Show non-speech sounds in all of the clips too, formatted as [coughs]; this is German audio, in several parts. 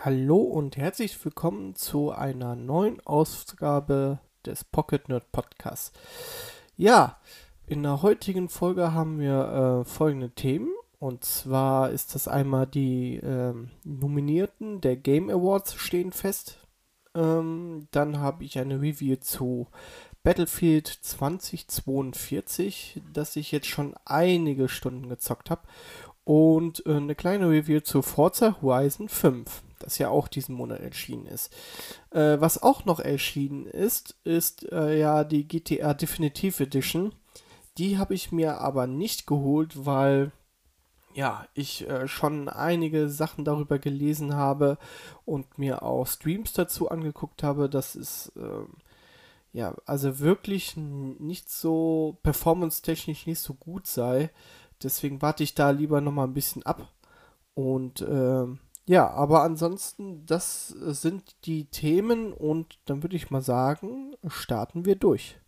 Hallo und herzlich willkommen zu einer neuen Ausgabe des Pocket Nerd Podcasts. Ja, in der heutigen Folge haben wir äh, folgende Themen. Und zwar ist das einmal die ähm, Nominierten der Game Awards stehen fest. Ähm, dann habe ich eine Review zu Battlefield 2042, das ich jetzt schon einige Stunden gezockt habe. Und äh, eine kleine Review zu Forza Horizon 5 das ja auch diesen Monat erschienen ist. Äh, was auch noch erschienen ist, ist äh, ja die GTA Definitive Edition. Die habe ich mir aber nicht geholt, weil ja, ich äh, schon einige Sachen darüber gelesen habe und mir auch Streams dazu angeguckt habe. Das ist ähm, ja, also wirklich nicht so performance-technisch nicht so gut sei. Deswegen warte ich da lieber noch mal ein bisschen ab. Und ähm, ja, aber ansonsten, das sind die Themen und dann würde ich mal sagen, starten wir durch.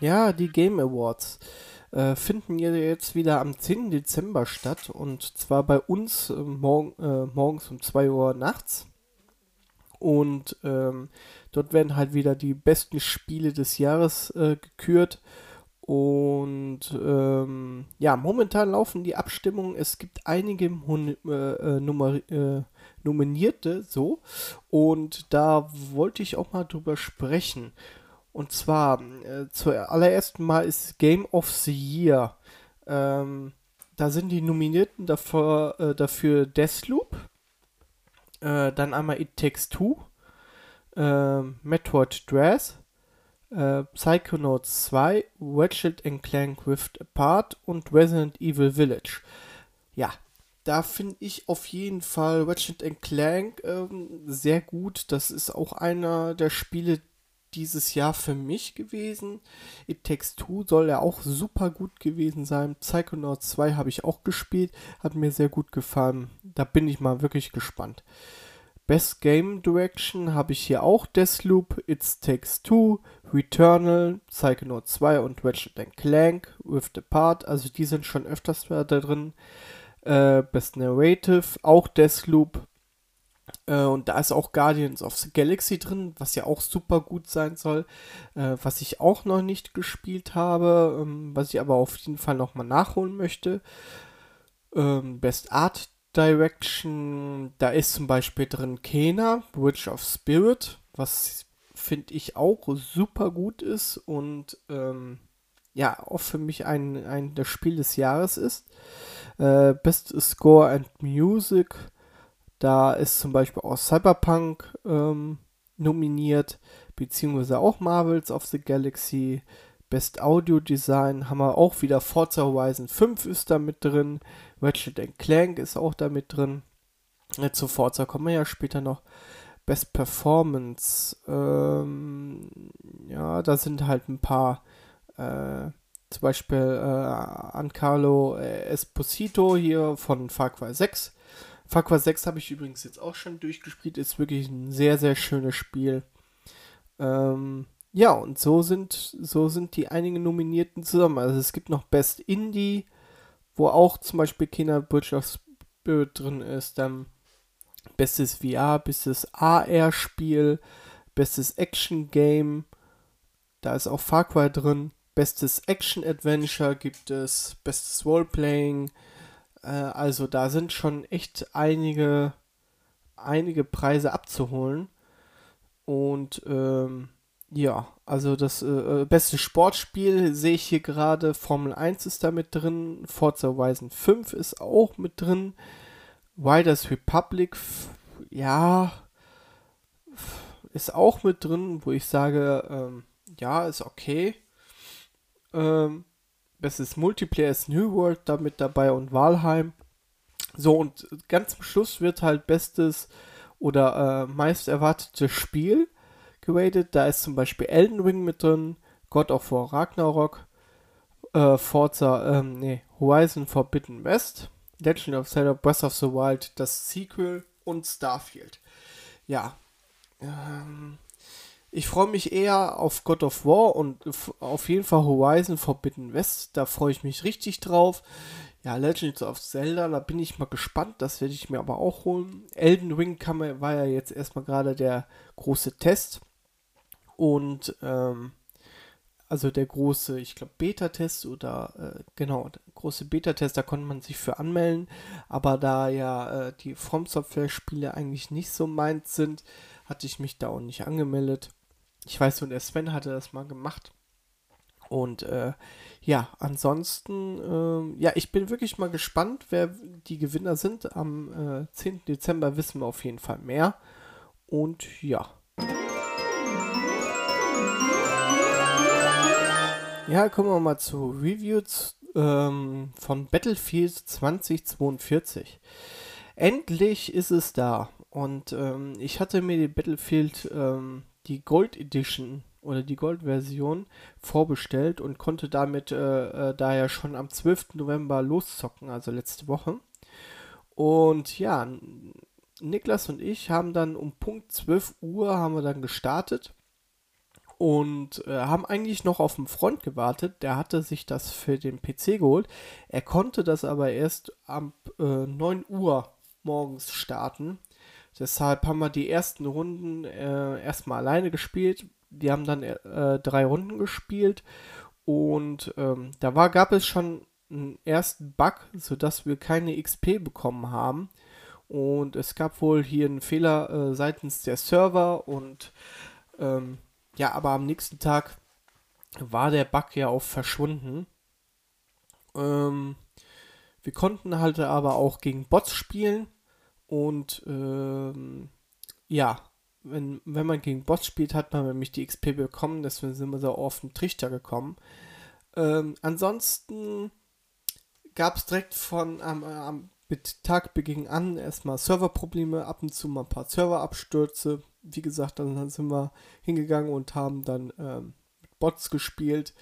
Ja, die Game Awards äh, finden jetzt wieder am 10. Dezember statt und zwar bei uns äh, morgen, äh, morgens um 2 Uhr nachts. Und ähm, dort werden halt wieder die besten Spiele des Jahres äh, gekürt. Und ähm, ja, momentan laufen die Abstimmungen. Es gibt einige äh, äh, Nummer, Nominierte so. Und da wollte ich auch mal drüber sprechen. Und zwar, äh, zuallererst mal ist Game of the Year. Ähm, da sind die Nominierten dafür, äh, dafür Deathloop, äh, dann einmal It Takes Two, äh, Metroid Dress, äh, Psychonauts 2, Ratchet Clank Rift Apart und Resident Evil Village. Ja, da finde ich auf jeden Fall Ratchet Clank ähm, sehr gut. Das ist auch einer der Spiele, dieses Jahr für mich gewesen. It Takes Two soll ja auch super gut gewesen sein. Psychonauts 2 habe ich auch gespielt, hat mir sehr gut gefallen. Da bin ich mal wirklich gespannt. Best Game Direction habe ich hier auch Deathloop, It Takes Two, Returnal, Psychonauts 2 und Ratchet Clank, Rift Apart. Also die sind schon öfters da drin. Äh, Best Narrative, auch Deathloop, äh, und da ist auch Guardians of the Galaxy drin, was ja auch super gut sein soll. Äh, was ich auch noch nicht gespielt habe, ähm, was ich aber auf jeden Fall nochmal nachholen möchte. Ähm, Best Art Direction, da ist zum Beispiel drin Kena, Bridge of Spirit, was finde ich auch super gut ist und ähm, ja, auch für mich ein, ein das Spiel des Jahres ist. Äh, Best Score and Music, da ist zum Beispiel auch Cyberpunk ähm, nominiert, beziehungsweise auch Marvels of the Galaxy. Best Audio Design haben wir auch wieder Forza Horizon 5 ist da mit drin. Ratchet Clank ist auch da mit drin. Ja, zu Forza kommen wir ja später noch. Best Performance. Ähm, ja, da sind halt ein paar. Äh, zum Beispiel äh, Ancarlo Esposito hier von Far Cry 6 Far Cry 6 habe ich übrigens jetzt auch schon durchgespielt. Ist wirklich ein sehr, sehr schönes Spiel. Ähm, ja, und so sind, so sind die einigen Nominierten zusammen. Also es gibt noch Best Indie, wo auch zum Beispiel Spirit drin ist. Dann Bestes VR, bestes AR-Spiel, bestes Action-Game. Da ist auch Far Cry drin. Bestes Action-Adventure gibt es. Bestes Roleplaying. Äh, also da sind schon echt einige, einige Preise abzuholen. Und ähm, ja, also das äh, äh beste Sportspiel sehe ich hier gerade. Formel 1 ist da mit drin. Forza Horizon 5 ist auch mit drin. Riders Republic, ja, ist auch mit drin, wo ich sage, ähm, ja, ist okay. Ähm, Bestes Multiplayer ist New World da mit dabei und Walheim. So, und ganz zum Schluss wird halt bestes oder äh, meist erwartetes Spiel geratet. Da ist zum Beispiel Elden Ring mit drin, God of War Ragnarok, äh, Forza, ähm, nee, Horizon Forbidden West, Legend of Zelda Breath of the Wild, das Sequel und Starfield. Ja, ähm, ich freue mich eher auf God of War und auf jeden Fall Horizon Forbidden West. Da freue ich mich richtig drauf. Ja, Legends of Zelda, da bin ich mal gespannt. Das werde ich mir aber auch holen. Elden Ring kam, war ja jetzt erstmal gerade der große Test. Und ähm, also der große, ich glaube, Beta-Test oder äh, genau, der große Beta-Test, da konnte man sich für anmelden. Aber da ja äh, die From Software-Spiele eigentlich nicht so meins sind, hatte ich mich da auch nicht angemeldet. Ich weiß nur, der Sven hatte das mal gemacht. Und äh, ja, ansonsten, äh, ja, ich bin wirklich mal gespannt, wer die Gewinner sind. Am äh, 10. Dezember wissen wir auf jeden Fall mehr. Und ja. Ja, kommen wir mal zu Reviews ähm, von Battlefield 2042. Endlich ist es da. Und ähm, ich hatte mir die Battlefield, ähm, die Gold Edition oder die Gold-Version vorbestellt und konnte damit äh, äh, daher schon am 12. November loszocken, also letzte Woche. Und ja, Niklas und ich haben dann um Punkt 12 Uhr haben wir dann gestartet und äh, haben eigentlich noch auf einen Freund gewartet. Der hatte sich das für den PC geholt. Er konnte das aber erst ab äh, 9 Uhr morgens starten. Deshalb haben wir die ersten Runden äh, erstmal alleine gespielt. Die haben dann äh, drei Runden gespielt und ähm, da war, gab es schon einen ersten Bug, sodass wir keine XP bekommen haben. Und es gab wohl hier einen Fehler äh, seitens der Server und ähm, ja, aber am nächsten Tag war der Bug ja auch verschwunden. Ähm, wir konnten halt aber auch gegen Bots spielen und ähm, ja, wenn, wenn man gegen Bots spielt, hat man nämlich die XP bekommen, deswegen sind wir so auf den Trichter gekommen. Ähm, ansonsten gab es direkt von am, am mit Tagbeginn an erstmal Serverprobleme, ab und zu mal ein paar Serverabstürze. Wie gesagt, dann sind wir hingegangen und haben dann ähm, mit Bots gespielt.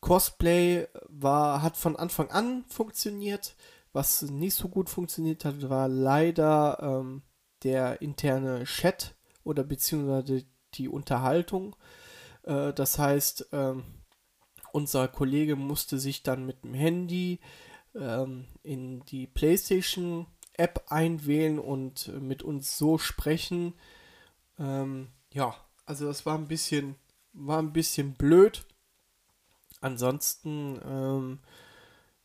Cosplay war, hat von Anfang an funktioniert. Was nicht so gut funktioniert hat, war leider ähm, der interne Chat oder beziehungsweise die Unterhaltung. Äh, das heißt, ähm, unser Kollege musste sich dann mit dem Handy ähm, in die PlayStation App einwählen und mit uns so sprechen. Ähm, ja, also das war ein bisschen, war ein bisschen blöd. Ansonsten, ähm,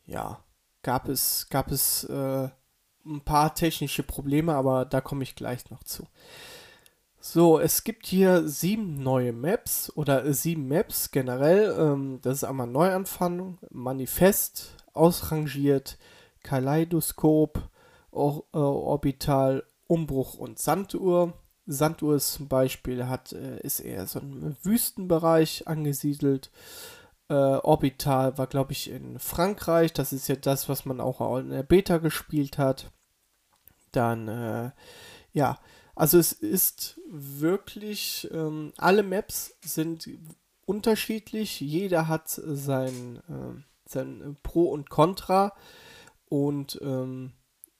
ja, gab es, gab es äh, ein paar technische Probleme, aber da komme ich gleich noch zu. So, es gibt hier sieben neue Maps oder sieben Maps generell. Ähm, das ist einmal Neuanfang, Manifest, Ausrangiert, Kaleidoskop, Or äh, Orbital, Umbruch und Sanduhr. Sanduhr ist zum Beispiel hat, äh, ist eher so ein Wüstenbereich angesiedelt. Äh, Orbital war, glaube ich, in Frankreich. Das ist ja das, was man auch in der Beta gespielt hat. Dann, äh, ja, also es ist wirklich, ähm, alle Maps sind unterschiedlich. Jeder hat sein, äh, sein Pro und Contra. Und ähm,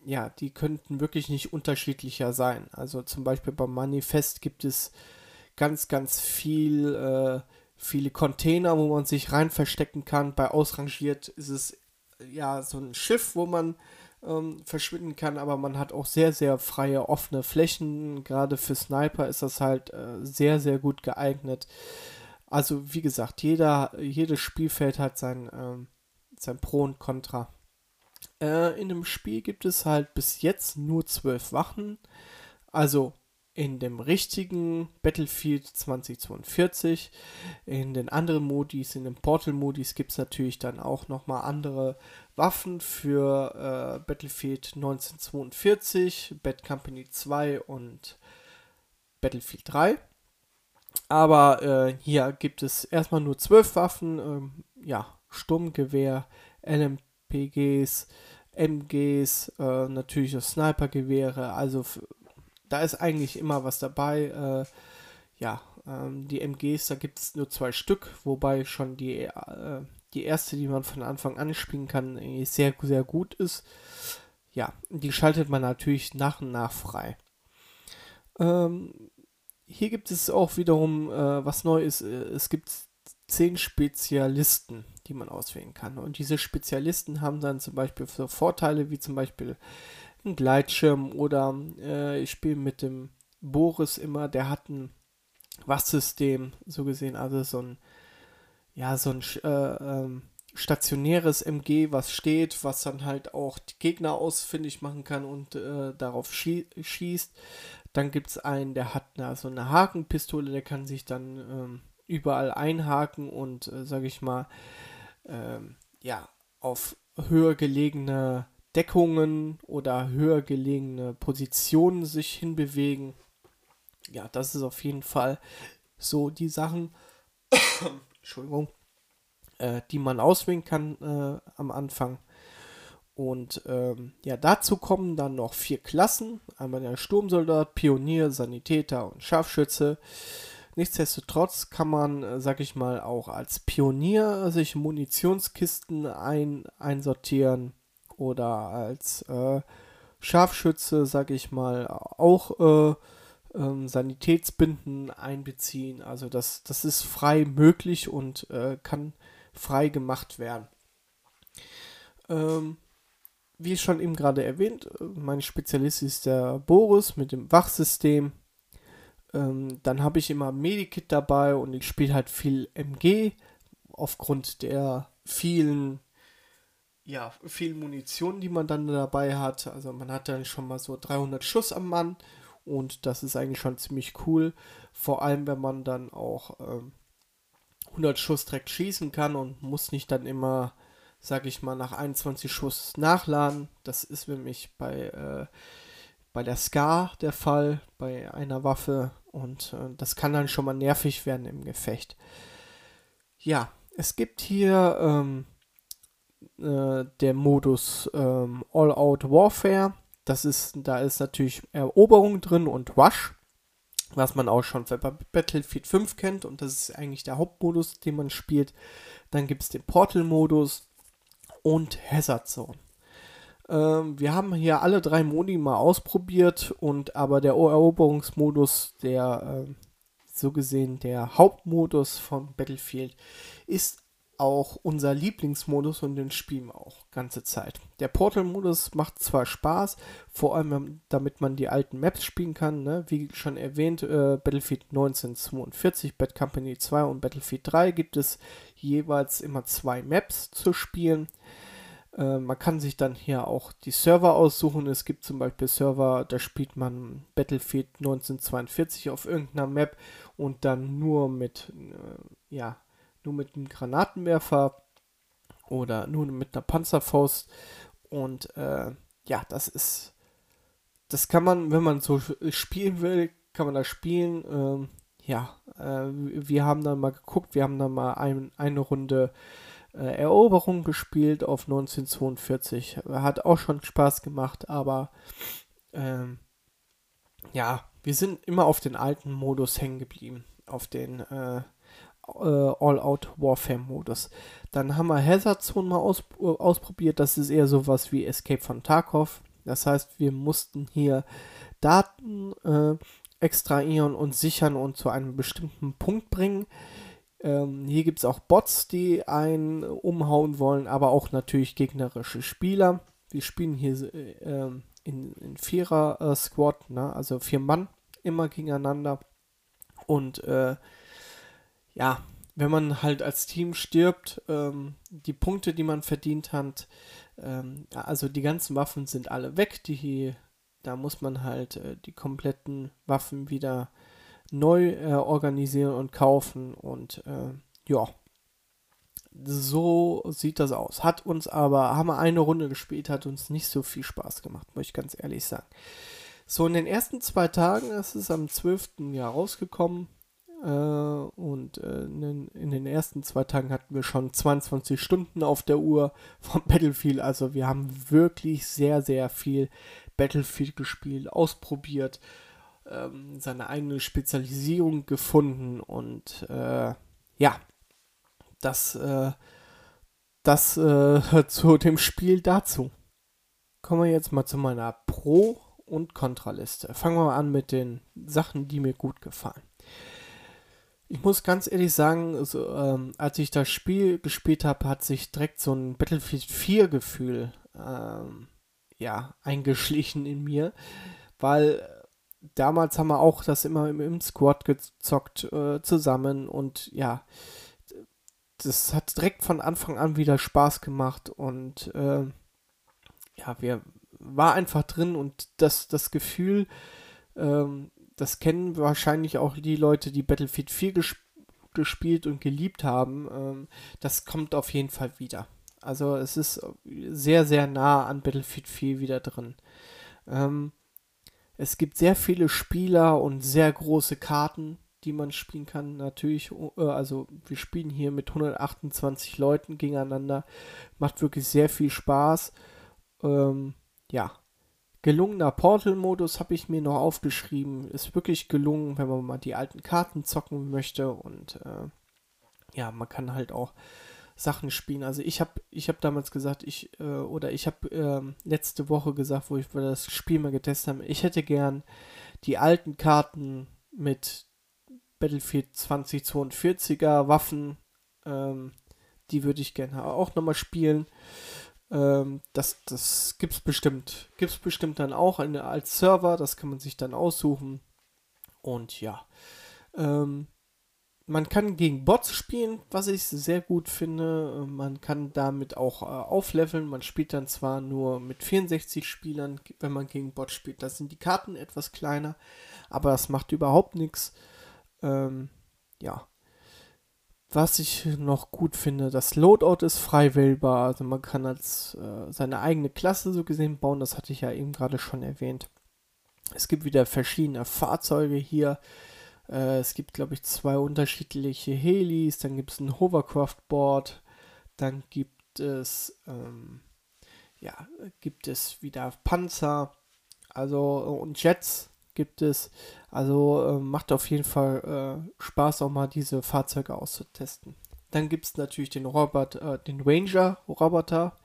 ja, die könnten wirklich nicht unterschiedlicher sein. Also zum Beispiel beim Manifest gibt es ganz, ganz viel äh, viele Container, wo man sich rein verstecken kann. Bei Ausrangiert ist es ja so ein Schiff, wo man ähm, verschwinden kann, aber man hat auch sehr, sehr freie, offene Flächen. Gerade für Sniper ist das halt äh, sehr, sehr gut geeignet. Also, wie gesagt, jeder, jedes Spielfeld hat sein, ähm, sein Pro und Contra. Äh, in dem Spiel gibt es halt bis jetzt nur zwölf Wachen. Also in dem richtigen Battlefield 2042. In den anderen Modis, in den Portal-Modis gibt es natürlich dann auch nochmal andere Waffen für äh, Battlefield 1942, Bad Company 2 und Battlefield 3. Aber äh, hier gibt es erstmal nur zwölf Waffen, ähm, ja, Sturmgewehr, LMPGs, MGs, äh, natürlich auch Snipergewehre, also da ist eigentlich immer was dabei. Äh, ja, ähm, die MGs, da gibt es nur zwei Stück, wobei schon die, äh, die erste, die man von Anfang an spielen kann, sehr, sehr gut ist. Ja, die schaltet man natürlich nach und nach frei. Ähm, hier gibt es auch wiederum äh, was Neues. Es gibt zehn Spezialisten, die man auswählen kann. Und diese Spezialisten haben dann zum Beispiel so Vorteile wie zum Beispiel ein Gleitschirm oder äh, ich spiele mit dem Boris immer, der hat ein Wachsystem, so gesehen, also so ein, ja, so ein äh, ähm, stationäres MG, was steht, was dann halt auch die Gegner ausfindig machen kann und äh, darauf schie schießt. Dann gibt es einen, der hat eine, so eine Hakenpistole, der kann sich dann ähm, überall einhaken und, äh, sage ich mal, ähm, ja, auf höher gelegene Deckungen oder höher gelegene Positionen sich hinbewegen. Ja, das ist auf jeden Fall so die Sachen, [coughs] Entschuldigung, äh, die man auswählen kann äh, am Anfang. Und ähm, ja, dazu kommen dann noch vier Klassen. Einmal der Sturmsoldat, Pionier, Sanitäter und Scharfschütze. Nichtsdestotrotz kann man, äh, sag ich mal, auch als Pionier sich Munitionskisten ein, einsortieren oder als äh, Scharfschütze, sag ich mal, auch äh, ähm, Sanitätsbinden einbeziehen. Also das, das ist frei möglich und äh, kann frei gemacht werden. Ähm, wie schon eben gerade erwähnt, äh, mein Spezialist ist der Boris mit dem Wachsystem. Ähm, dann habe ich immer Medikit dabei und ich spiele halt viel MG aufgrund der vielen, ja, vielen Munition, die man dann dabei hat. Also man hat dann schon mal so 300 Schuss am Mann und das ist eigentlich schon ziemlich cool. Vor allem, wenn man dann auch ähm, 100 Schuss direkt schießen kann und muss nicht dann immer, sag ich mal, nach 21 Schuss nachladen. Das ist nämlich bei, äh, bei der Scar der Fall, bei einer Waffe. Und äh, das kann dann schon mal nervig werden im Gefecht. Ja, es gibt hier ähm, äh, der Modus ähm, All-Out Warfare. Das ist, da ist natürlich Eroberung drin und Rush was man auch schon bei Battlefield 5 kennt und das ist eigentlich der Hauptmodus, den man spielt. Dann gibt es den Portal-Modus und Hazard Zone. Ähm, wir haben hier alle drei Modi mal ausprobiert und aber der Eroberungsmodus, der äh, so gesehen der Hauptmodus von Battlefield, ist auch unser Lieblingsmodus und den spielen wir auch ganze Zeit. Der Portal-Modus macht zwar Spaß, vor allem damit man die alten Maps spielen kann, ne? wie schon erwähnt, äh, Battlefield 1942, Bad Company 2 und Battlefield 3 gibt es jeweils immer zwei Maps zu spielen. Äh, man kann sich dann hier auch die Server aussuchen. Es gibt zum Beispiel Server, da spielt man Battlefield 1942 auf irgendeiner Map und dann nur mit, äh, ja, nur mit einem Granatenwerfer oder nur mit einer Panzerfaust. Und äh, ja, das ist, das kann man, wenn man so spielen will, kann man das spielen. Ähm, ja, äh, wir haben dann mal geguckt, wir haben dann mal ein, eine Runde äh, Eroberung gespielt auf 1942. Hat auch schon Spaß gemacht, aber ähm, ja, wir sind immer auf den alten Modus hängen geblieben. Auf den äh, All-Out-Warfare-Modus. Dann haben wir Hazard Zone mal aus, äh, ausprobiert. Das ist eher sowas wie Escape von Tarkov. Das heißt, wir mussten hier Daten äh, extrahieren und sichern und zu einem bestimmten Punkt bringen. Ähm, hier gibt es auch Bots, die einen umhauen wollen, aber auch natürlich gegnerische Spieler. Wir spielen hier äh, in, in Vierer-Squad, ne? also vier Mann immer gegeneinander. Und äh, ja, wenn man halt als Team stirbt, ähm, die Punkte, die man verdient hat, ähm, also die ganzen Waffen sind alle weg, die da muss man halt äh, die kompletten Waffen wieder neu äh, organisieren und kaufen und äh, ja, so sieht das aus. Hat uns aber, haben wir eine Runde gespielt, hat uns nicht so viel Spaß gemacht, muss ich ganz ehrlich sagen. So, in den ersten zwei Tagen, es ist am 12. Jahr rausgekommen, und äh, in, den, in, den, ersten zwei Tagen hatten wir schon 22 Stunden auf der Uhr vom [laughs] Battlefield. Also wir haben wirklich sehr, sehr viel Battlefield gespielt, ausprobiert, ähm, seine eigene Spezialisierung gefunden und äh, ja, das, äh, das äh, [laughs] zu dem Spiel dazu. Kommen wir jetzt mal zu meiner Pro- und Kontraliste. Fangen wir mal an mit den Sachen, die mir gut gefallen. Ich muss ganz ehrlich sagen, also, ähm, als ich das Spiel gespielt habe, hat sich direkt so ein Battlefield 4 Gefühl ähm, ja, eingeschlichen in mir, weil damals haben wir auch das immer im, im Squad gezockt äh, zusammen und ja, das hat direkt von Anfang an wieder Spaß gemacht und äh, ja, wir war einfach drin und das, das Gefühl, ähm, das kennen wahrscheinlich auch die Leute, die Battlefield 4 ges gespielt und geliebt haben. Ähm, das kommt auf jeden Fall wieder. Also es ist sehr, sehr nah an Battlefield 4 wieder drin. Ähm, es gibt sehr viele Spieler und sehr große Karten, die man spielen kann. Natürlich, äh, also wir spielen hier mit 128 Leuten gegeneinander. Macht wirklich sehr viel Spaß. Ähm, ja, gelungener Portal-Modus habe ich mir noch aufgeschrieben. Ist wirklich gelungen, wenn man mal die alten Karten zocken möchte. Und äh, ja, man kann halt auch Sachen spielen. Also ich habe ich hab damals gesagt, ich, äh, oder ich habe äh, letzte Woche gesagt, wo ich das Spiel mal getestet habe, ich hätte gern die alten Karten mit Battlefield 2042er Waffen. Ähm, die würde ich gerne auch nochmal spielen. Ähm, das das gibt es bestimmt. Gibt es bestimmt dann auch eine, als Server, das kann man sich dann aussuchen. Und ja. Ähm, man kann gegen Bots spielen, was ich sehr gut finde. Man kann damit auch äh, aufleveln. Man spielt dann zwar nur mit 64 Spielern, wenn man gegen Bots spielt. Da sind die Karten etwas kleiner, aber das macht überhaupt nichts. Ähm, ja was ich noch gut finde, das Loadout ist frei wählbar. Also man kann als äh, seine eigene Klasse so gesehen bauen. Das hatte ich ja eben gerade schon erwähnt. Es gibt wieder verschiedene Fahrzeuge hier. Äh, es gibt, glaube ich, zwei unterschiedliche Helis. Dann gibt es ein Hovercraft-Board. Dann gibt es, ähm, ja, gibt es wieder Panzer. Also und Jets gibt es. Also äh, macht auf jeden Fall äh, Spaß, auch mal diese Fahrzeuge auszutesten. Dann gibt es natürlich den Robert, äh, den Ranger-Roboter.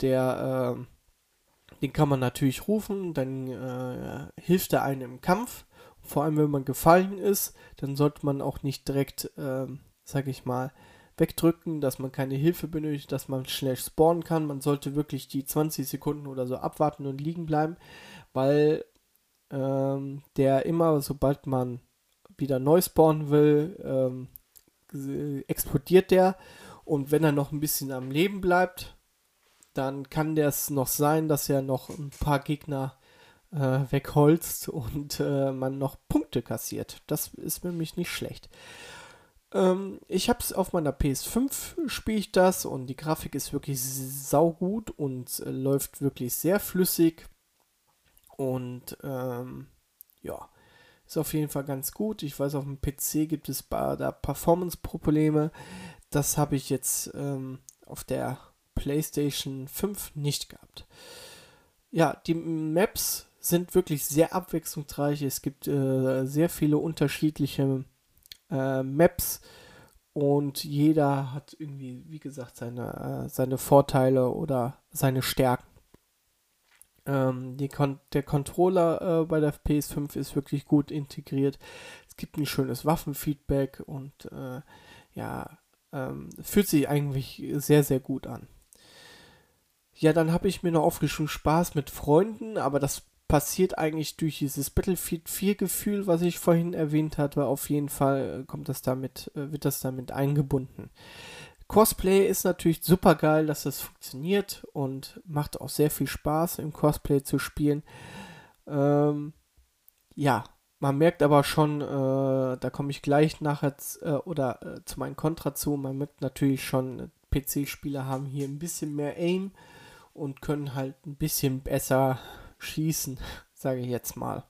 Der, äh, den kann man natürlich rufen, dann äh, hilft er einem im Kampf. Vor allem, wenn man gefallen ist, dann sollte man auch nicht direkt, ähm, sag ich mal, wegdrücken, dass man keine Hilfe benötigt, dass man schnell spawnen kann. Man sollte wirklich die 20 Sekunden oder so abwarten und liegen bleiben, weil ähm, der immer, sobald man wieder neu spawnen will, ähm, explodiert der. Und wenn er noch ein bisschen am Leben bleibt, dann kann es noch sein, dass er noch ein paar Gegner äh, wegholzt und äh, man noch Punkte kassiert. Das ist nämlich nicht schlecht. Ähm, ich habe es auf meiner PS5 spiele ich das und die Grafik ist wirklich saugut und äh, läuft wirklich sehr flüssig. Und ähm, ja, ist auf jeden Fall ganz gut. Ich weiß, auf dem PC gibt es da Performance-Probleme. Das habe ich jetzt ähm, auf der PlayStation 5 nicht gehabt. Ja, die Maps sind wirklich sehr abwechslungsreich. Es gibt äh, sehr viele unterschiedliche äh, Maps und jeder hat irgendwie, wie gesagt, seine, äh, seine Vorteile oder seine Stärken. Ähm, Kon der Controller äh, bei der PS5 ist wirklich gut integriert. Es gibt ein schönes Waffenfeedback und äh, ja, ähm, fühlt sich eigentlich sehr, sehr gut an. Ja, dann habe ich mir noch aufgeschrieben Spaß mit Freunden, aber das passiert eigentlich durch dieses Battlefield 4 Gefühl, was ich vorhin erwähnt hatte. Auf jeden Fall kommt das damit, äh, wird das damit eingebunden. Cosplay ist natürlich super geil, dass das funktioniert und macht auch sehr viel Spaß im Cosplay zu spielen. Ähm, ja, man merkt aber schon, äh, da komme ich gleich nachher äh, oder äh, zu meinem Kontra zu, man merkt natürlich schon, PC-Spieler haben hier ein bisschen mehr Aim und können halt ein bisschen besser schießen, [laughs] sage ich jetzt mal.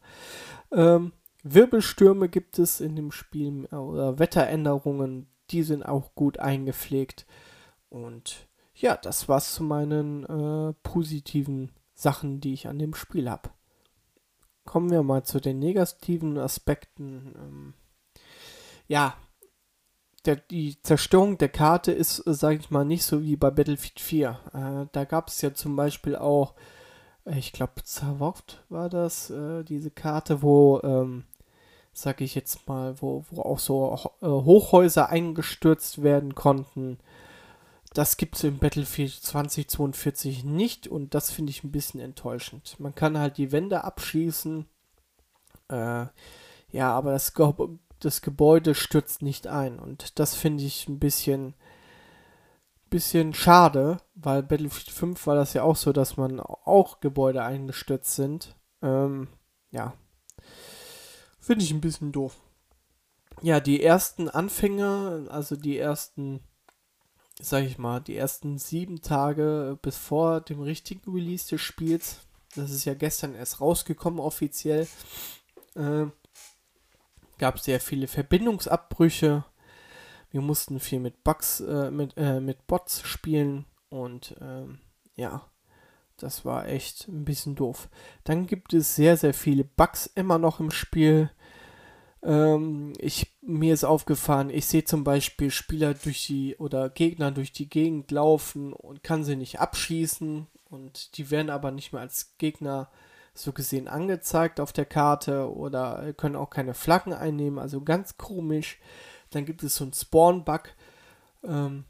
Ähm, Wirbelstürme gibt es in dem Spiel oder Wetteränderungen, die sind auch gut eingepflegt. Und ja, das war's zu meinen äh, positiven Sachen, die ich an dem Spiel habe. Kommen wir mal zu den negativen Aspekten. Ähm, ja, der, die Zerstörung der Karte ist, äh, sage ich mal, nicht so wie bei Battlefield 4. Äh, da gab es ja zum Beispiel auch, äh, ich glaube, Zavovt war das, äh, diese Karte, wo, ähm, sag ich jetzt mal, wo, wo auch so äh, Hochhäuser eingestürzt werden konnten. Das gibt es im Battlefield 2042 nicht und das finde ich ein bisschen enttäuschend. Man kann halt die Wände abschießen. Äh, ja, aber das, Ge das Gebäude stürzt nicht ein und das finde ich ein bisschen, bisschen schade, weil Battlefield 5 war das ja auch so, dass man auch Gebäude eingestürzt sind. Ähm, ja, finde ich ein bisschen doof. Ja, die ersten Anfänge, also die ersten sag ich mal, die ersten sieben Tage bis vor dem richtigen Release des Spiels, das ist ja gestern erst rausgekommen offiziell, äh, gab es sehr viele Verbindungsabbrüche. Wir mussten viel mit Bugs, äh, mit, äh, mit Bots spielen und ähm, ja, das war echt ein bisschen doof. Dann gibt es sehr, sehr viele Bugs immer noch im Spiel. Ähm, ich, mir ist aufgefallen, ich sehe zum Beispiel Spieler durch die oder Gegner durch die Gegend laufen und kann sie nicht abschießen und die werden aber nicht mehr als Gegner so gesehen angezeigt auf der Karte oder können auch keine Flaggen einnehmen, also ganz komisch. Dann gibt es so einen Spawn-Bug. Ähm,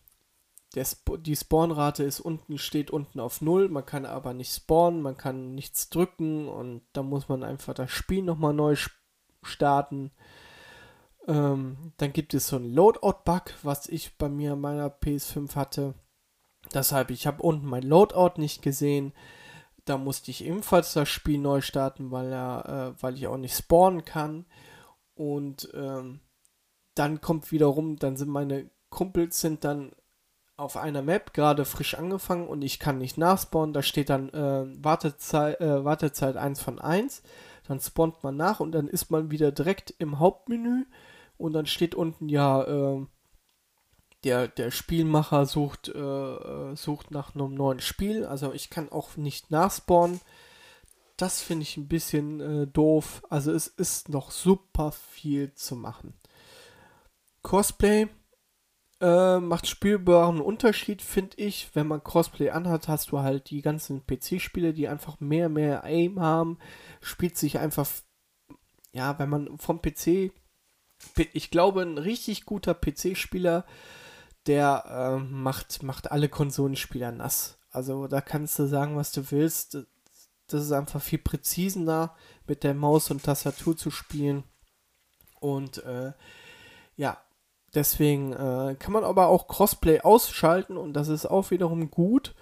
Sp die Spawnrate ist unten, steht unten auf 0, man kann aber nicht spawnen, man kann nichts drücken und da muss man einfach das Spiel nochmal neu starten. Ähm, dann gibt es so einen Loadout-Bug, was ich bei mir meiner PS5 hatte. Deshalb, ich habe unten mein Loadout nicht gesehen. Da musste ich ebenfalls das Spiel neu starten, weil, er, äh, weil ich auch nicht spawnen kann. Und ähm, dann kommt wiederum, dann sind meine Kumpels sind dann auf einer Map gerade frisch angefangen und ich kann nicht nachspawnen. Da steht dann äh, Wartezeit, äh, Wartezeit 1 von 1 dann spawnt man nach und dann ist man wieder direkt im Hauptmenü und dann steht unten ja, äh, der, der Spielmacher sucht, äh, äh, sucht nach einem neuen Spiel. Also ich kann auch nicht nachspawnen. Das finde ich ein bisschen äh, doof. Also es ist noch super viel zu machen. Cosplay äh, macht spielbaren Unterschied, finde ich. Wenn man Crossplay anhat, hast du halt die ganzen PC-Spiele, die einfach mehr, mehr Aim haben. Spielt sich einfach, ja, wenn man vom PC, ich glaube, ein richtig guter PC-Spieler, der äh, macht, macht alle Konsolenspieler nass. Also da kannst du sagen, was du willst. Das ist einfach viel präziser mit der Maus und Tastatur zu spielen. Und äh, ja, Deswegen äh, kann man aber auch Crossplay ausschalten und das ist auch wiederum gut.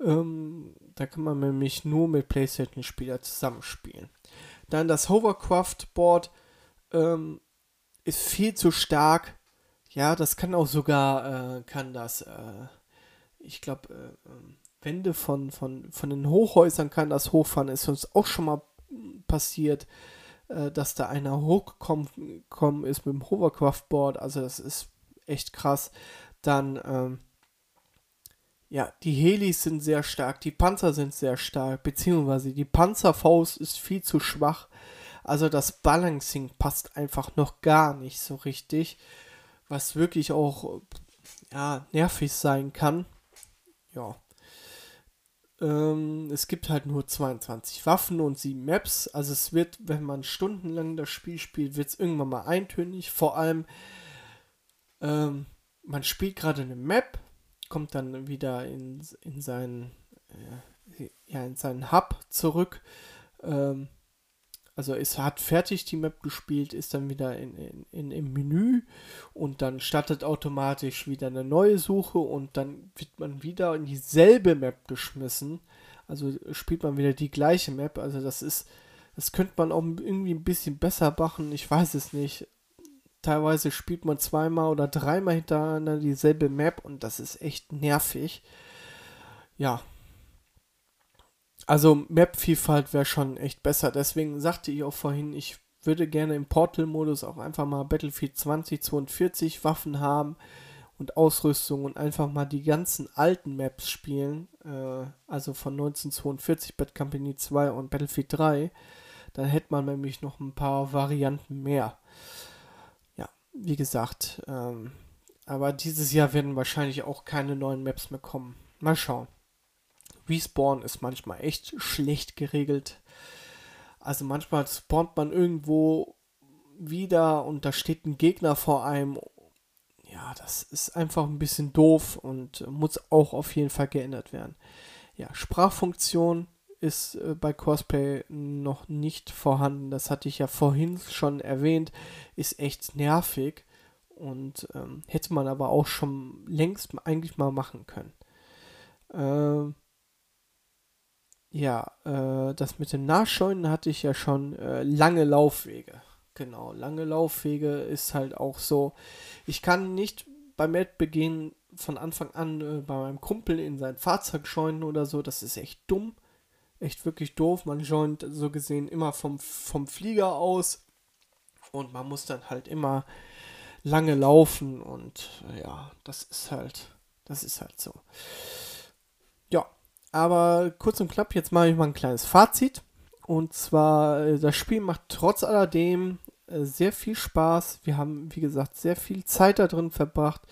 Ähm, da kann man nämlich nur mit PlayStation-Spieler zusammenspielen. Dann das Hovercraft-Board ähm, ist viel zu stark. Ja, das kann auch sogar, äh, kann das, äh, ich glaube, äh, ähm, Wände von, von, von den Hochhäusern kann das hochfahren. Ist uns auch schon mal passiert äh, dass da einer hochgekommen ist mit dem Hovercraft-Board. Also das ist echt krass. Dann, ähm, ja, die Helis sind sehr stark, die Panzer sind sehr stark, beziehungsweise die Panzerfaust ist viel zu schwach. Also das Balancing passt einfach noch gar nicht so richtig, was wirklich auch ja, nervig sein kann. Ja. Ähm, es gibt halt nur 22 Waffen und 7 Maps. Also es wird, wenn man stundenlang das Spiel spielt, wird es irgendwann mal eintönig. Vor allem, ähm, man spielt gerade eine Map, kommt dann wieder in, in seinen äh, ja, in seinen Hub zurück. Ähm, also es hat fertig die Map gespielt, ist dann wieder in, in, in, im Menü und dann startet automatisch wieder eine neue Suche und dann wird man wieder in dieselbe Map geschmissen. Also spielt man wieder die gleiche Map. Also das ist, das könnte man auch irgendwie ein bisschen besser machen. Ich weiß es nicht. Teilweise spielt man zweimal oder dreimal hintereinander dieselbe Map und das ist echt nervig. Ja, also Map-Vielfalt wäre schon echt besser. Deswegen sagte ich auch vorhin, ich würde gerne im Portal-Modus auch einfach mal Battlefield 2042 Waffen haben und Ausrüstung und einfach mal die ganzen alten Maps spielen. Äh, also von 1942 Bad Company 2 und Battlefield 3. Dann hätte man nämlich noch ein paar Varianten mehr. Ja, wie gesagt, ähm, Aber dieses Jahr werden wahrscheinlich auch keine neuen Maps mehr kommen. Mal schauen. Respawn ist manchmal echt schlecht geregelt. Also manchmal spawnt man irgendwo wieder und da steht ein Gegner vor einem. Ja, das ist einfach ein bisschen doof und muss auch auf jeden Fall geändert werden. Ja, Sprachfunktion ist äh, bei Cosplay noch nicht vorhanden. Das hatte ich ja vorhin schon erwähnt. Ist echt nervig und ähm, hätte man aber auch schon längst eigentlich mal machen können. Ähm, ja, äh, das mit dem Nachscheuen hatte ich ja schon äh, lange Laufwege. Genau, lange Laufwege ist halt auch so. Ich kann nicht beim begehen von Anfang an äh, bei meinem Kumpel in sein Fahrzeug scheunen oder so. Das ist echt dumm. Echt wirklich doof. Man joint so gesehen immer vom, vom Flieger aus. Und man muss dann halt immer lange laufen. Und ja, das ist halt, das ist halt so. Ja, aber kurz und knapp, jetzt mache ich mal ein kleines Fazit. Und zwar, äh, das Spiel macht trotz alledem äh, sehr viel Spaß. Wir haben, wie gesagt, sehr viel Zeit da drin verbracht.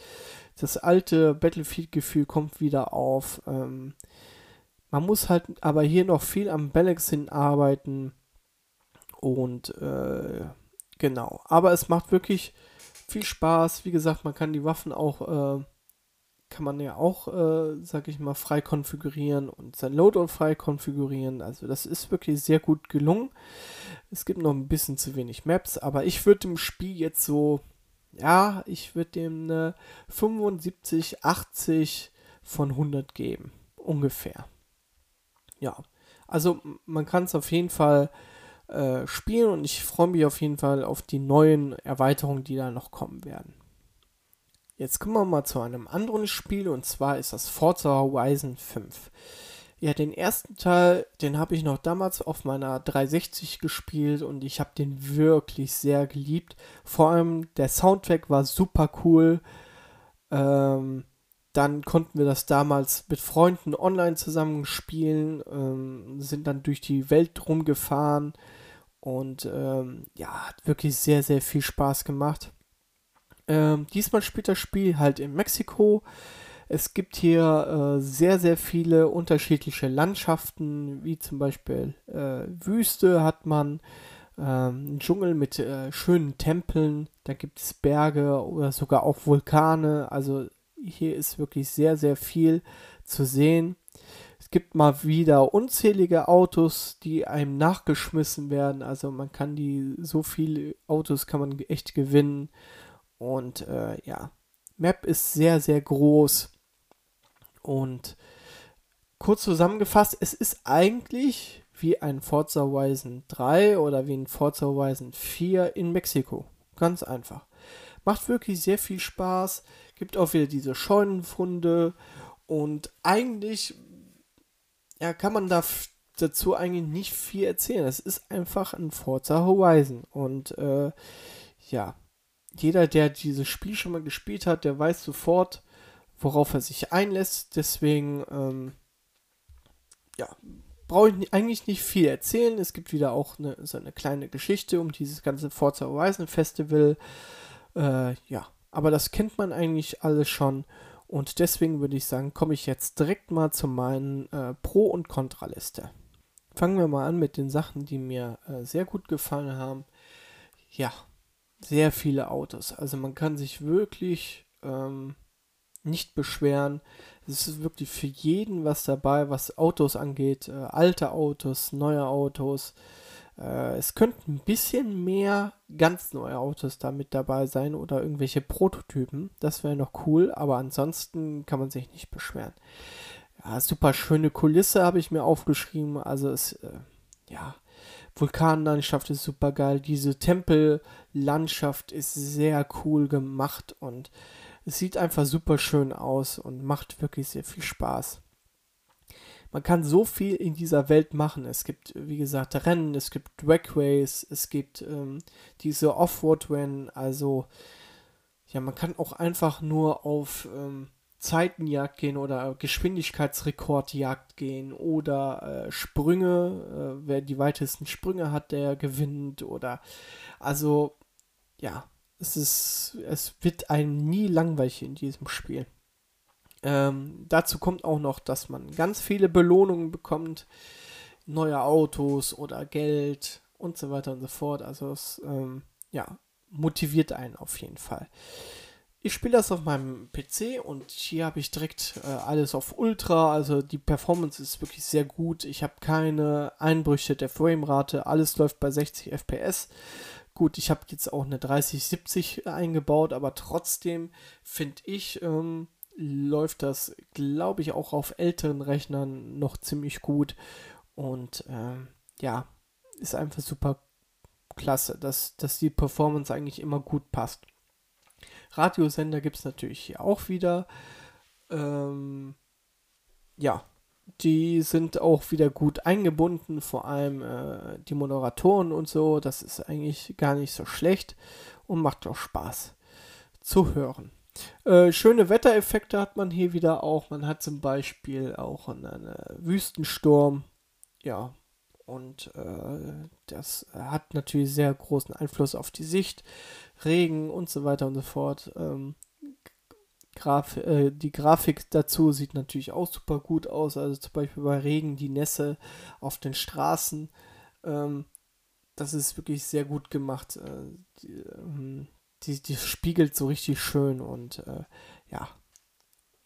Das alte Battlefield-Gefühl kommt wieder auf. Ähm, man muss halt aber hier noch viel am Balancing arbeiten. Und äh, genau. Aber es macht wirklich viel Spaß. Wie gesagt, man kann die Waffen auch äh, kann man ja auch, äh, sag ich mal, frei konfigurieren und sein Loadout frei konfigurieren. Also das ist wirklich sehr gut gelungen. Es gibt noch ein bisschen zu wenig Maps, aber ich würde dem Spiel jetzt so, ja, ich würde dem eine 75, 80 von 100 geben. Ungefähr. Ja, also man kann es auf jeden Fall äh, spielen und ich freue mich auf jeden Fall auf die neuen Erweiterungen, die da noch kommen werden. Jetzt kommen wir mal zu einem anderen Spiel und zwar ist das Forza Horizon 5. Ja, den ersten Teil, den habe ich noch damals auf meiner 360 gespielt und ich habe den wirklich sehr geliebt. Vor allem der Soundtrack war super cool. Ähm, dann konnten wir das damals mit Freunden online zusammen spielen, ähm, sind dann durch die Welt rumgefahren und ähm, ja, hat wirklich sehr, sehr viel Spaß gemacht. Ähm, diesmal spielt das Spiel halt in Mexiko. Es gibt hier äh, sehr, sehr viele unterschiedliche Landschaften, wie zum Beispiel äh, Wüste hat man, ähm, Dschungel mit äh, schönen Tempeln, da gibt es Berge oder sogar auch Vulkane. Also hier ist wirklich sehr, sehr viel zu sehen. Es gibt mal wieder unzählige Autos, die einem nachgeschmissen werden. Also man kann die, so viele Autos kann man echt gewinnen. Und äh, ja, Map ist sehr, sehr groß. Und kurz zusammengefasst, es ist eigentlich wie ein Forza Horizon 3 oder wie ein Forza Horizon 4 in Mexiko. Ganz einfach. Macht wirklich sehr viel Spaß. Gibt auch wieder diese Scheunenfunde. Und eigentlich ja, kann man da dazu eigentlich nicht viel erzählen. Es ist einfach ein Forza Horizon. Und äh, ja, jeder, der dieses Spiel schon mal gespielt hat, der weiß sofort, worauf er sich einlässt. Deswegen, ähm, ja, brauche ich eigentlich nicht viel erzählen. Es gibt wieder auch eine, so eine kleine Geschichte um dieses ganze Forza Horizon Festival. Äh, ja, aber das kennt man eigentlich alles schon. Und deswegen würde ich sagen, komme ich jetzt direkt mal zu meinen äh, Pro- und Kontraliste. Fangen wir mal an mit den Sachen, die mir äh, sehr gut gefallen haben. Ja, sehr viele Autos. Also man kann sich wirklich ähm, nicht beschweren. Es ist wirklich für jeden was dabei, was Autos angeht. Äh, alte Autos, neue Autos. Äh, es könnten ein bisschen mehr ganz neue Autos da mit dabei sein oder irgendwelche Prototypen. Das wäre noch cool, aber ansonsten kann man sich nicht beschweren. Ja, super schöne Kulisse habe ich mir aufgeschrieben. Also es, äh, ja, Vulkanlandschaft ist super geil. Diese Tempellandschaft ist sehr cool gemacht und es sieht einfach super schön aus und macht wirklich sehr viel Spaß. Man kann so viel in dieser Welt machen. Es gibt, wie gesagt, Rennen, es gibt Dragways, es gibt ähm, diese Offroad-Rennen. Also, ja, man kann auch einfach nur auf ähm, Zeitenjagd gehen oder Geschwindigkeitsrekordjagd gehen oder äh, Sprünge, äh, wer die weitesten Sprünge hat, der gewinnt oder also ja, es ist, es wird einem nie langweilig in diesem Spiel. Ähm, dazu kommt auch noch, dass man ganz viele Belohnungen bekommt, neue Autos oder Geld und so weiter und so fort. Also es ähm, ja, motiviert einen auf jeden Fall. Ich spiele das auf meinem PC und hier habe ich direkt äh, alles auf Ultra, also die Performance ist wirklich sehr gut. Ich habe keine Einbrüche der Framerate, alles läuft bei 60 FPS. Gut, ich habe jetzt auch eine 3070 eingebaut, aber trotzdem finde ich, ähm, läuft das, glaube ich, auch auf älteren Rechnern noch ziemlich gut. Und ähm, ja, ist einfach super klasse, dass, dass die Performance eigentlich immer gut passt. Radiosender gibt es natürlich hier auch wieder. Ähm, ja, die sind auch wieder gut eingebunden, vor allem äh, die Moderatoren und so. Das ist eigentlich gar nicht so schlecht und macht auch Spaß zu hören. Äh, schöne Wettereffekte hat man hier wieder auch. Man hat zum Beispiel auch einen Wüstensturm. Ja, und äh, das hat natürlich sehr großen Einfluss auf die Sicht, Regen und so weiter und so fort. Ähm, Graf äh, die Grafik dazu sieht natürlich auch super gut aus. Also zum Beispiel bei Regen die Nässe auf den Straßen. Ähm, das ist wirklich sehr gut gemacht. Äh, die, ähm, die, die, spiegelt so richtig schön und äh, ja,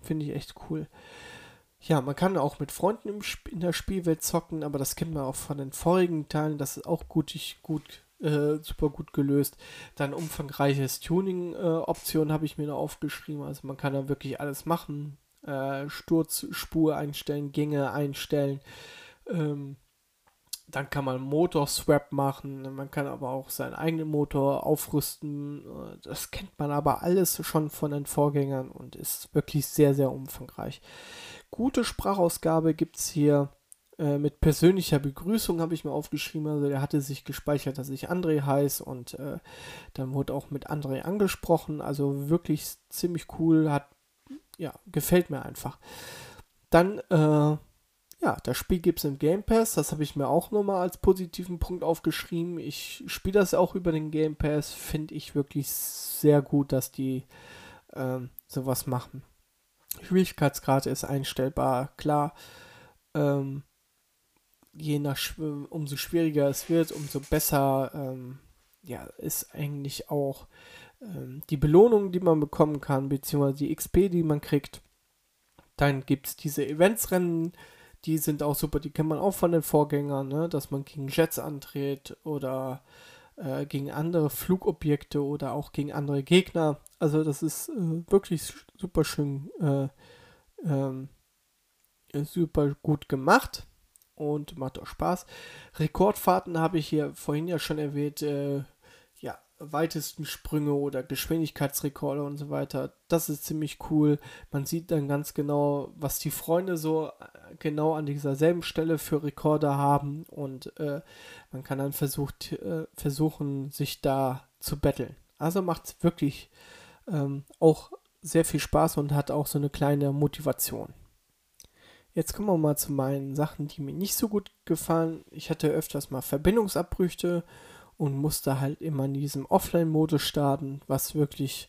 finde ich echt cool. Ja, man kann auch mit Freunden im, in der Spielwelt zocken, aber das kennt man auch von den vorigen Teilen. Das ist auch gut, gut äh, super gut gelöst. Dann umfangreiches Tuning-Optionen äh, habe ich mir noch aufgeschrieben. Also man kann da wirklich alles machen. Äh, Sturzspur einstellen, Gänge einstellen. Ähm, dann kann man Motor-Swap machen. Man kann aber auch seinen eigenen Motor aufrüsten. Das kennt man aber alles schon von den Vorgängern und ist wirklich sehr, sehr umfangreich gute Sprachausgabe gibt es hier. Äh, mit persönlicher Begrüßung habe ich mir aufgeschrieben. Also der hatte sich gespeichert, dass ich André heiße und äh, dann wurde auch mit André angesprochen. Also wirklich ziemlich cool. Hat, ja, gefällt mir einfach. Dann, äh, ja, das Spiel gibt es im Game Pass. Das habe ich mir auch nochmal als positiven Punkt aufgeschrieben. Ich spiele das auch über den Game Pass. Finde ich wirklich sehr gut, dass die ähm, sowas machen. Schwierigkeitsgrad ist einstellbar, klar. Ähm, je nach, umso schwieriger es wird, umso besser ähm, ja, ist eigentlich auch ähm, die Belohnung, die man bekommen kann, beziehungsweise die XP, die man kriegt. Dann gibt es diese Eventsrennen, die sind auch super, die kennt man auch von den Vorgängern, ne? dass man gegen Jets antritt oder äh, gegen andere Flugobjekte oder auch gegen andere Gegner. Also das ist äh, wirklich super schön, äh, ähm, super gut gemacht und macht auch Spaß. Rekordfahrten habe ich hier vorhin ja schon erwähnt, äh, weitesten Sprünge oder Geschwindigkeitsrekorde und so weiter. Das ist ziemlich cool. Man sieht dann ganz genau, was die Freunde so äh, genau an dieser selben Stelle für Rekorde haben und äh, man kann dann versucht, äh, versuchen, sich da zu betteln. Also macht es wirklich ähm, auch sehr viel Spaß und hat auch so eine kleine Motivation. Jetzt kommen wir mal zu meinen Sachen, die mir nicht so gut gefallen. Ich hatte öfters mal Verbindungsabbrüche und musste halt immer in diesem Offline-Modus starten, was wirklich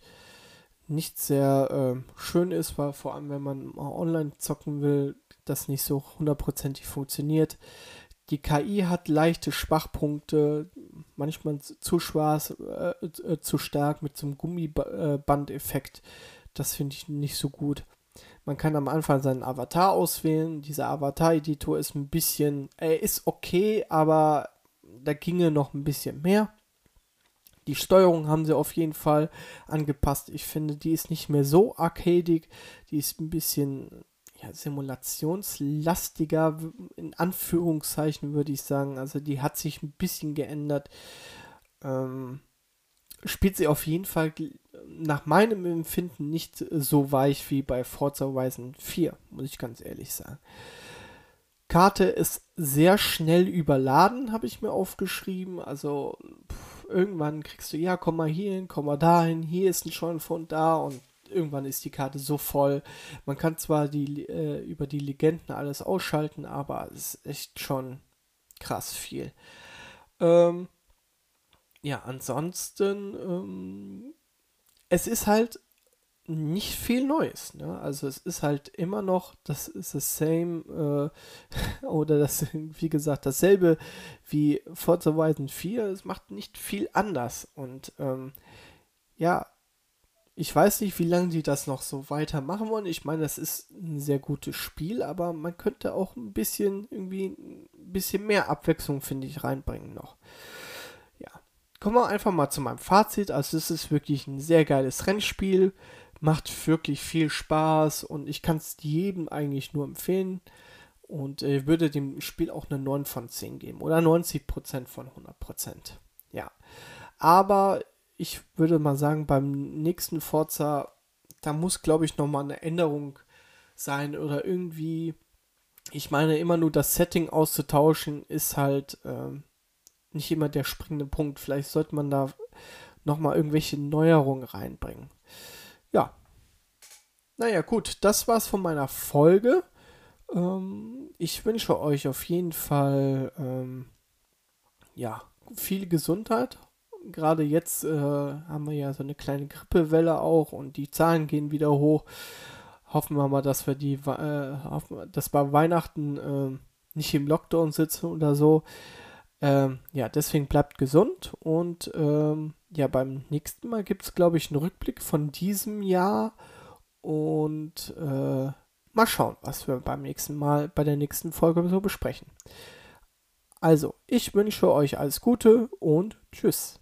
nicht sehr äh, schön ist, weil vor allem wenn man mal online zocken will, das nicht so hundertprozentig funktioniert. Die KI hat leichte Schwachpunkte, manchmal zu schwarz, äh, äh, zu stark mit so einem Gummibandeffekt. Das finde ich nicht so gut. Man kann am Anfang seinen Avatar auswählen. Dieser Avatar-Editor ist ein bisschen, er ist okay, aber da ginge noch ein bisschen mehr. Die Steuerung haben sie auf jeden Fall angepasst. Ich finde, die ist nicht mehr so arcadig. Die ist ein bisschen ja, simulationslastiger, in Anführungszeichen würde ich sagen. Also die hat sich ein bisschen geändert. Ähm, spielt sie auf jeden Fall nach meinem Empfinden nicht so weich wie bei Forza Horizon 4, muss ich ganz ehrlich sagen. Karte ist sehr schnell überladen, habe ich mir aufgeschrieben. Also pff, irgendwann kriegst du, ja, komm mal hier hin, komm mal dahin, hier ist ein Scheunenfund da und irgendwann ist die Karte so voll. Man kann zwar die, äh, über die Legenden alles ausschalten, aber es ist echt schon krass viel. Ähm, ja, ansonsten, ähm, es ist halt nicht viel Neues. Ne? Also es ist halt immer noch, das ist das same äh, [laughs] oder das, wie gesagt, dasselbe wie Forza Horizon 4. Es macht nicht viel anders. Und ähm, ja, ich weiß nicht, wie lange die das noch so weitermachen wollen. Ich meine, das ist ein sehr gutes Spiel, aber man könnte auch ein bisschen irgendwie ein bisschen mehr Abwechslung, finde ich, reinbringen noch. Ja. Kommen wir einfach mal zu meinem Fazit. Also es ist wirklich ein sehr geiles Rennspiel macht wirklich viel Spaß und ich kann es jedem eigentlich nur empfehlen und äh, würde dem Spiel auch eine 9 von 10 geben oder 90% von 100%. Ja, aber ich würde mal sagen, beim nächsten Forza, da muss glaube ich nochmal eine Änderung sein oder irgendwie, ich meine immer nur das Setting auszutauschen ist halt äh, nicht immer der springende Punkt. Vielleicht sollte man da nochmal irgendwelche Neuerungen reinbringen. Ja. Naja, gut, das war's von meiner Folge. Ähm, ich wünsche euch auf jeden Fall ähm, ja, viel Gesundheit. Gerade jetzt äh, haben wir ja so eine kleine Grippewelle auch und die Zahlen gehen wieder hoch. Hoffen wir mal, dass wir die, äh, hoffen, dass bei Weihnachten äh, nicht im Lockdown sitzen oder so. Ähm, ja, deswegen bleibt gesund und ähm, ja, beim nächsten Mal gibt es, glaube ich, einen Rückblick von diesem Jahr und äh, mal schauen, was wir beim nächsten Mal bei der nächsten Folge so besprechen. Also, ich wünsche euch alles Gute und tschüss.